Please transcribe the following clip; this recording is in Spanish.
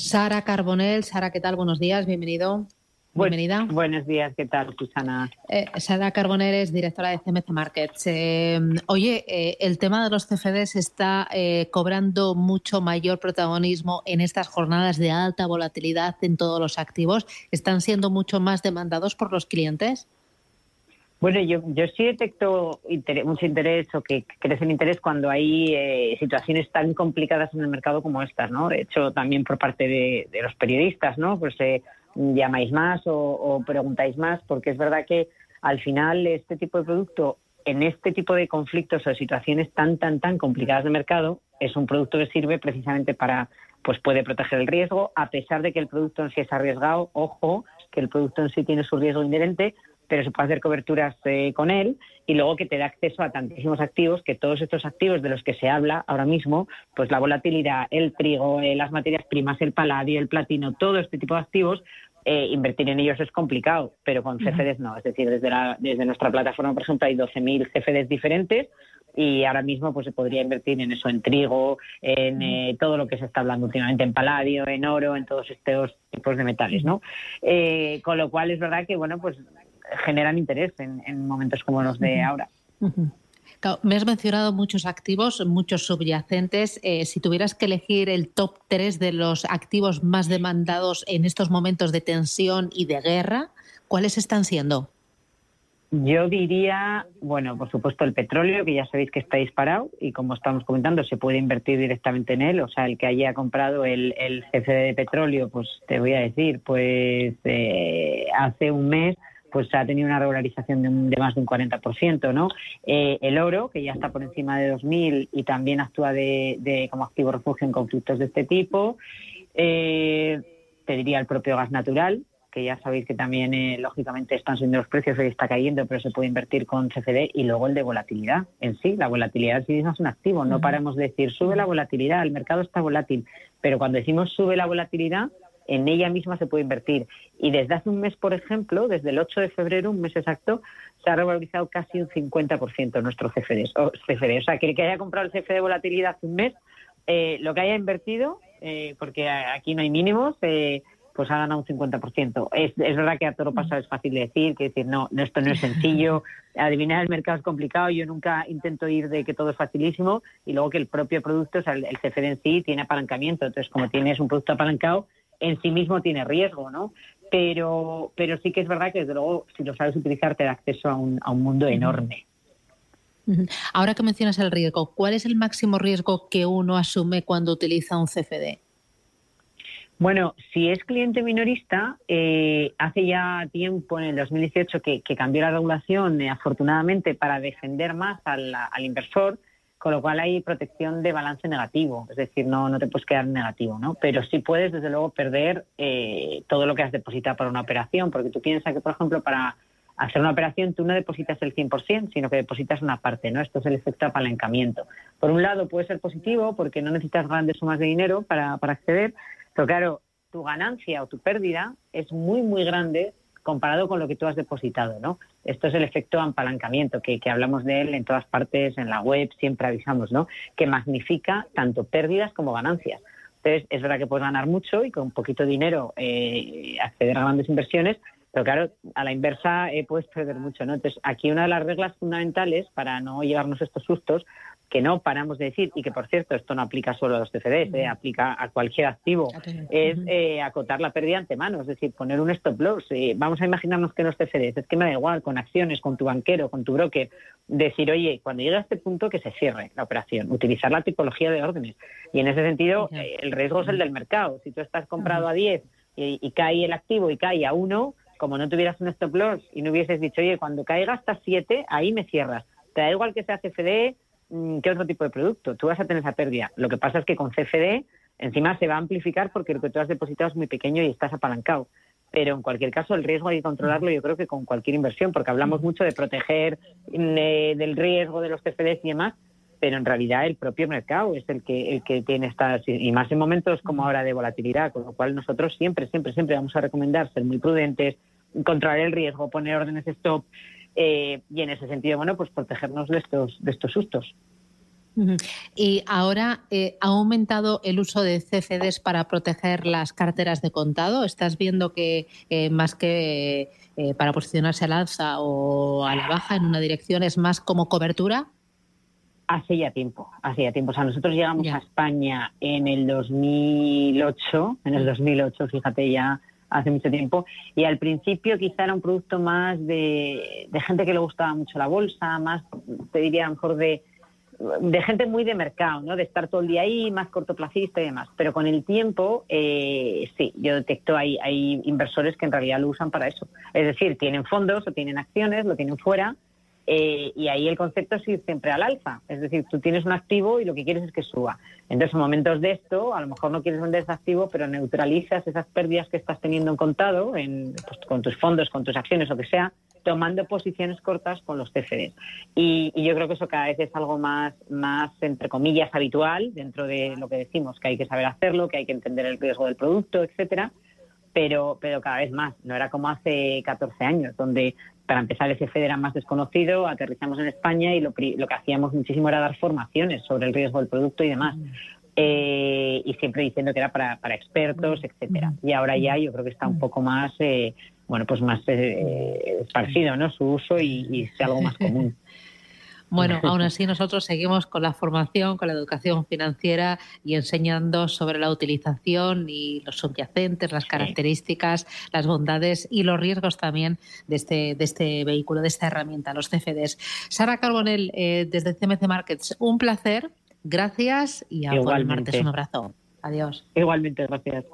Sara Carbonell. Sara, ¿qué tal? Buenos días, bienvenido. Bienvenida. buenos días, ¿qué tal, Susana? Eh, Sara Carbonell es directora de CMC Markets. Eh, oye, eh, el tema de los CFDs está cobrando mucho mayor protagonismo en estas jornadas de alta volatilidad en todos los activos. ¿Están siendo mucho más demandados por los clientes? Bueno, yo, yo sí detecto mucho interés o que crece el interés cuando hay situaciones tan complicadas en el mercado como estas, ¿no? De hecho, también por parte de, de los periodistas, ¿no? Pues llamáis más o, preguntáis más, porque es verdad que al final este tipo de producto, en este tipo de conflictos o situaciones tan, tan, tan complicadas de mercado, es un producto que sirve precisamente para, pues puede proteger el riesgo, a pesar de que el producto en sí es arriesgado, ojo, que el producto en sí tiene su riesgo inherente, pero se puede hacer coberturas eh, con él y luego que te da acceso a tantísimos activos, que todos estos activos de los que se habla ahora mismo, pues la volatilidad, el trigo, eh, las materias primas, el paladio, el platino, todo este tipo de activos, eh, invertir en ellos es complicado, pero con CFDs no. Es decir, desde, desde nuestra plataforma, por ejemplo, hay 12.000 CFDs diferentes y ahora mismo pues se podría invertir en eso, en trigo, en todo lo que se está hablando últimamente, en paladio, en oro, en todos estos tipos de metales, ¿no? con lo cual es verdad que, bueno, pues generan interés en, momentos como los de ahora. me has mencionado muchos activos, muchos subyacentes. Eh, si tuvieras que elegir el top 3 de los activos más demandados en estos momentos de tensión y de guerra, ¿cuáles están siendo? Yo diría, bueno, por supuesto el petróleo, que ya sabéis que está disparado y como estamos comentando, se puede invertir directamente en él. O sea, el que haya comprado el, el CFD de petróleo, pues te voy a decir, pues eh, hace un mes pues ha tenido una regularización de, más de un 40%, ¿no? Eh, el oro, que ya está por encima de 2.000 y también actúa de, como activo refugio en conflictos de este tipo. Eh, te diría el propio gas natural, que ya sabéis que también, eh, lógicamente, están subiendo los precios, hoy está cayendo, pero se puede invertir con CFD. Y luego el de volatilidad en sí. La volatilidad en sí misma es un activo. No paramos de decir, sube la volatilidad, el mercado está volátil. Pero cuando decimos sube la volatilidad, en ella misma se puede invertir. Y desde hace un mes, por ejemplo, desde el 8 de febrero, un mes exacto, se ha revalorizado casi un 50% nuestro CFD. O, sea, que el que haya comprado el CFD de volatilidad hace un mes, eh, lo que haya invertido, eh, porque aquí no hay mínimos, eh, pues ha ganado un 50%. Es, es verdad que a todo paso es fácil de decir, que decir, no, esto no es sencillo, adivinar el mercado es complicado, yo nunca intento ir de que todo es facilísimo y luego que el propio producto, o sea, el CFD en sí tiene apalancamiento, entonces como tienes un producto apalancado, en sí mismo tiene riesgo, ¿no? Pero, pero sí que es verdad que desde luego si lo sabes utilizar te da acceso a un, a un mundo enorme. Ahora que mencionas el riesgo, ¿cuál es el máximo riesgo que uno asume cuando utiliza un CFD? Bueno, si es cliente minorista, eh, hace ya tiempo, en el 2018, que, cambió la regulación, eh, afortunadamente, para defender más al, al inversor, con lo cual hay protección de balance negativo, es decir, no, no te puedes quedar negativo, ¿no? Pero sí puedes, desde luego, perder eh, todo lo que has depositado para una operación, porque tú piensas que, por ejemplo, para hacer una operación tú no depositas el 100%, sino que depositas una parte, ¿no? Esto es el efecto apalancamiento. Por un lado puede ser positivo porque no necesitas grandes sumas de dinero para, para acceder, pero claro, tu ganancia o tu pérdida es muy, muy grande comparado con lo que tú has depositado, ¿no? Esto es el efecto apalancamiento, que, hablamos de él en todas partes, en la web, siempre avisamos, ¿no? Que magnifica tanto pérdidas como ganancias. Entonces, es verdad que puedes ganar mucho y con poquito dinero eh, acceder a grandes inversiones, pero claro, a la inversa eh, puedes perder mucho, ¿no? Entonces, aquí una de las reglas fundamentales para no llevarnos estos sustos que no paramos de decir, y que por cierto esto no aplica solo a los CFDs, eh, aplica a cualquier activo, es eh, acotar la pérdida antemano, es decir, poner un stop loss. Eh, vamos a imaginarnos que los CFDs, es que me da igual, con acciones, con tu banquero, con tu broker, decir, oye, cuando llegue a este punto que se cierre la operación, utilizar la tipología de órdenes. Y en ese sentido, el riesgo es el del mercado. Si tú estás comprado a 10 y, y cae el activo y cae a 1, como no tuvieras un stop loss y no hubieses dicho, oye, cuando caiga hasta 7, ahí me cierras. Te da igual que sea CFD, Mm, ¿qué otro tipo de producto? Tú vas a tener esa pérdida. Lo que pasa es que con CFD encima se va a amplificar porque lo que tú has depositado es muy pequeño y estás apalancado. Pero en cualquier caso el riesgo hay que controlarlo yo creo que con cualquier inversión, porque hablamos mucho de proteger mm, del riesgo de los CFDs y demás, pero en realidad el propio mercado es el que el que tiene estas y más en momentos como ahora de volatilidad, con lo cual nosotros siempre siempre siempre vamos a recomendar ser muy prudentes, controlar el riesgo, poner órdenes stop eh, y en ese sentido, bueno, pues protegernos de estos, de estos sustos. Y ahora, eh, ¿ha aumentado el uso de CFDs para proteger las carteras de contado? ¿Estás viendo que eh, más que eh, para posicionarse al alza o a la baja en una dirección es más como cobertura? Hace ya tiempo, hace ya tiempo. O sea, nosotros llegamos a España en el 2008, en el 2008, fíjate ya hace mucho tiempo, y al principio quizá era un producto más de, gente que le gustaba mucho la bolsa, más, te diría a lo mejor de, de gente muy de mercado, ¿no? De estar todo el día ahí, más cortoplacista y demás. Pero con el tiempo, eh, sí, yo detecto hay, hay inversores que en realidad lo usan para eso. Es decir, tienen fondos o tienen acciones, lo tienen fuera, eh, y ahí el concepto es ir siempre al alza. Es decir, tú tienes un activo y lo que quieres es que suba. Entonces, en momentos de esto, a lo mejor no quieres vender ese activo, pero neutralizas esas pérdidas que estás teniendo en contado en, pues, con tus fondos, con tus acciones, o que sea, tomando posiciones cortas con los CFDs. Y, yo creo que eso cada vez es algo más, más, entre comillas, habitual dentro de lo que decimos, que hay que saber hacerlo, que hay que entender el riesgo del producto, etcétera. Pero, pero cada vez más. No era como hace 14 años, donde para empezar el CFD era más desconocido, aterrizamos en España y lo, lo que hacíamos muchísimo era dar formaciones sobre el riesgo del producto y demás. Eh, y siempre diciendo que era para, para expertos, etcétera. Y ahora ya yo creo que está un poco más eh, bueno, pues más eh, esparcido, ¿no? Su uso y, sea algo más común. Bueno, aún así nosotros seguimos con la formación, con la educación financiera y enseñando sobre la utilización y los subyacentes, las características, las bondades y los riesgos también de este, de este vehículo, de esta herramienta, los CFDs. Sara Carbonell, eh, desde CMC Markets, un placer, gracias y a el martes un abrazo. Adiós. Igualmente, gracias.